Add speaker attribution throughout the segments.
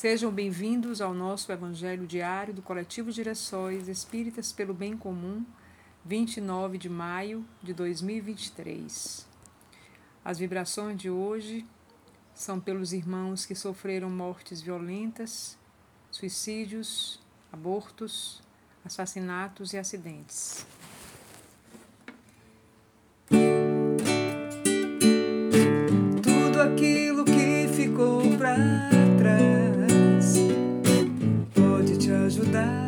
Speaker 1: Sejam bem-vindos ao nosso Evangelho Diário do Coletivo Direções Espíritas pelo Bem Comum, 29 de maio de 2023. As vibrações de hoje são pelos irmãos que sofreram mortes violentas, suicídios, abortos, assassinatos e acidentes.
Speaker 2: Pode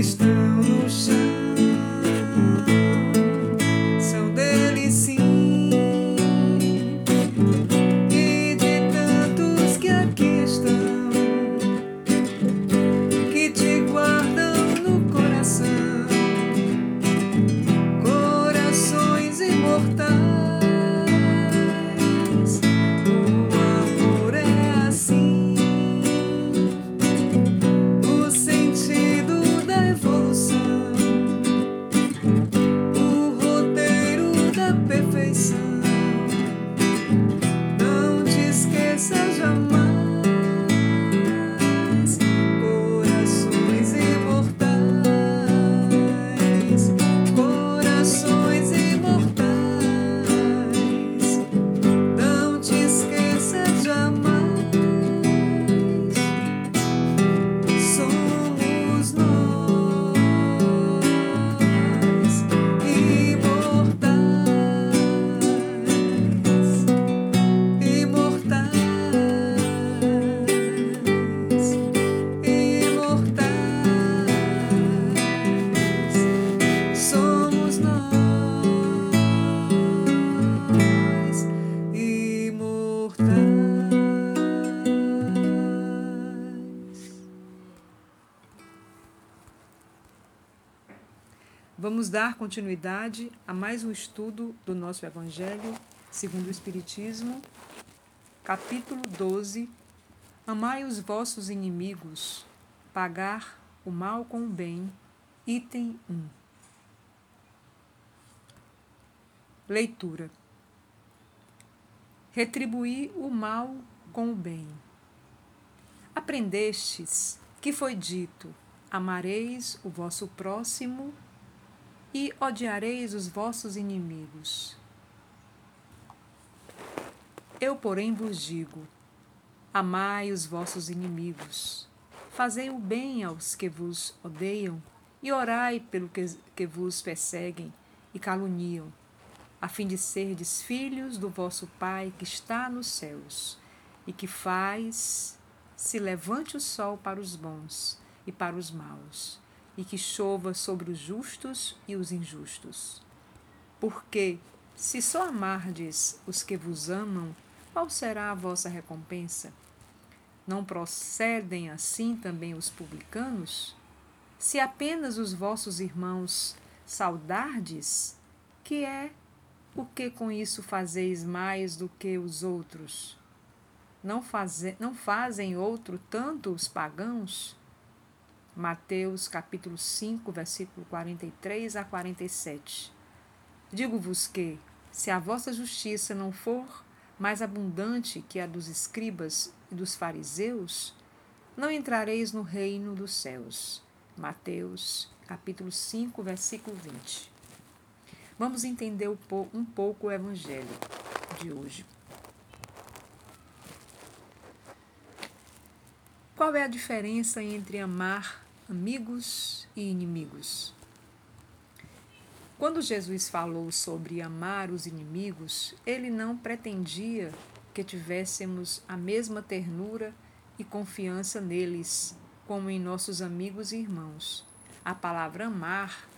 Speaker 2: que
Speaker 1: Vamos dar continuidade a mais um estudo do nosso Evangelho segundo o Espiritismo, capítulo 12. Amai os vossos inimigos, pagar o mal com o bem, item 1. Leitura. Retribuir o mal com o bem. Aprendestes que foi dito: amareis o vosso próximo e odiareis os vossos inimigos. Eu, porém, vos digo: amai os vossos inimigos, fazei o bem aos que vos odeiam e orai pelo que, que vos perseguem e caluniam, a fim de serdes filhos do vosso Pai que está nos céus e que faz se levante o sol para os bons e para os maus, e que chova sobre os justos e os injustos. Porque, se só amardes os que vos amam, qual será a vossa recompensa? Não procedem assim também os publicanos? Se apenas os vossos irmãos saudardes, que é o que com isso fazeis mais do que os outros? Não, faze, não fazem outro tanto os pagãos? Mateus capítulo 5, versículo 43 a 47. Digo-vos que, se a vossa justiça não for mais abundante que a dos escribas e dos fariseus, não entrareis no reino dos céus. Mateus capítulo 5, versículo 20. Vamos entender um pouco o evangelho de hoje. Qual é a diferença entre amar amigos e inimigos? Quando Jesus falou sobre amar os inimigos, ele não pretendia que tivéssemos a mesma ternura e confiança neles, como em nossos amigos e irmãos. A palavra amar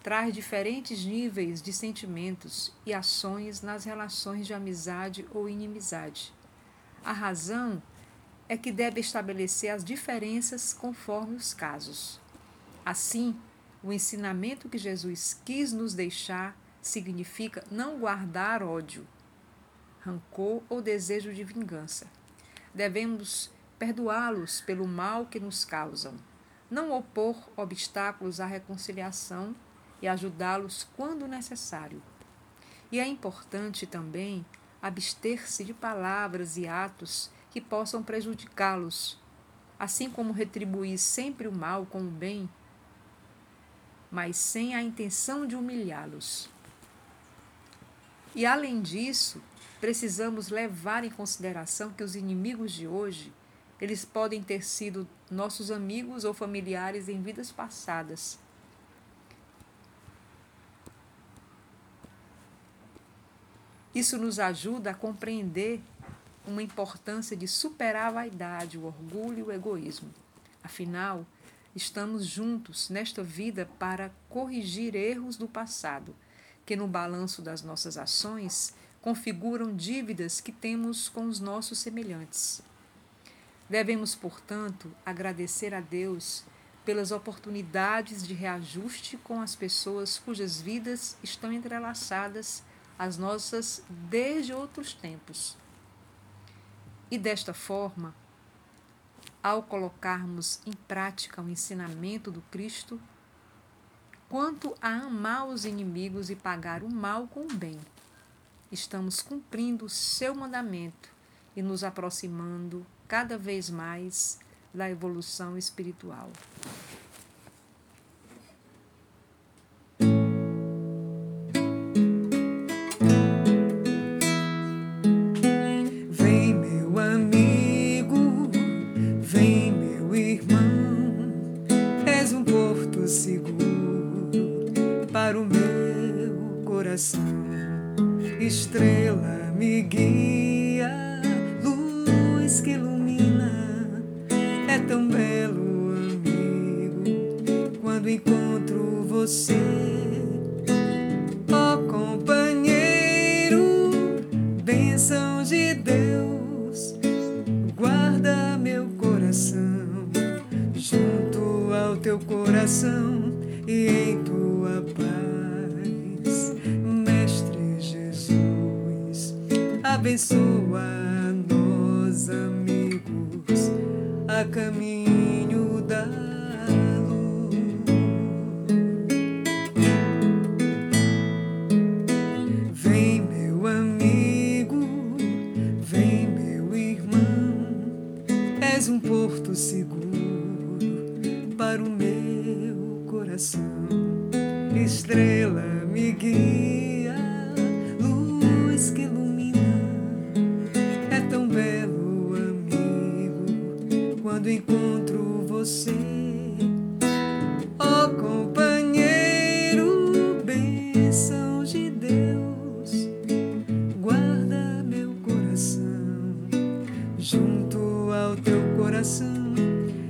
Speaker 1: traz diferentes níveis de sentimentos e ações nas relações de amizade ou inimizade. A razão é que deve estabelecer as diferenças conforme os casos. Assim, o ensinamento que Jesus quis nos deixar significa não guardar ódio, rancor ou desejo de vingança. Devemos perdoá-los pelo mal que nos causam, não opor obstáculos à reconciliação e ajudá-los quando necessário. E é importante também abster-se de palavras e atos que possam prejudicá-los, assim como retribuir sempre o mal com o bem, mas sem a intenção de humilhá-los. E além disso, precisamos levar em consideração que os inimigos de hoje, eles podem ter sido nossos amigos ou familiares em vidas passadas Isso nos ajuda a compreender uma importância de superar a vaidade, o orgulho e o egoísmo. Afinal, estamos juntos nesta vida para corrigir erros do passado, que no balanço das nossas ações configuram dívidas que temos com os nossos semelhantes. Devemos, portanto, agradecer a Deus pelas oportunidades de reajuste com as pessoas cujas vidas estão entrelaçadas as nossas desde outros tempos. E desta forma, ao colocarmos em prática o ensinamento do Cristo, quanto a amar os inimigos e pagar o mal com o bem, estamos cumprindo o seu mandamento e nos aproximando cada vez mais da evolução espiritual.
Speaker 2: Coração. Estrela me guia, luz que ilumina. É tão belo, amigo, quando encontro você. Abençoa nós, amigos, a caminho da luz. Vem, meu amigo, vem, meu irmão, és um porto seguro para o meu coração. Estrela me guia, quando encontro você. Oh, companheiro, bênção de Deus, guarda meu coração junto ao teu coração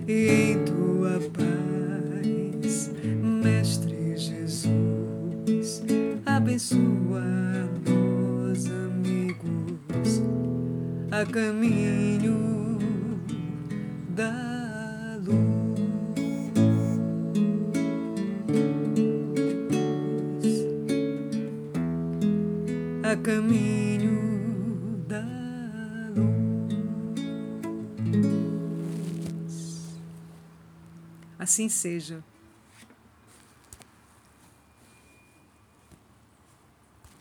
Speaker 2: e em tua paz, Mestre Jesus, abençoa nós amigos a caminho da luz. A caminho da luz.
Speaker 1: Assim seja.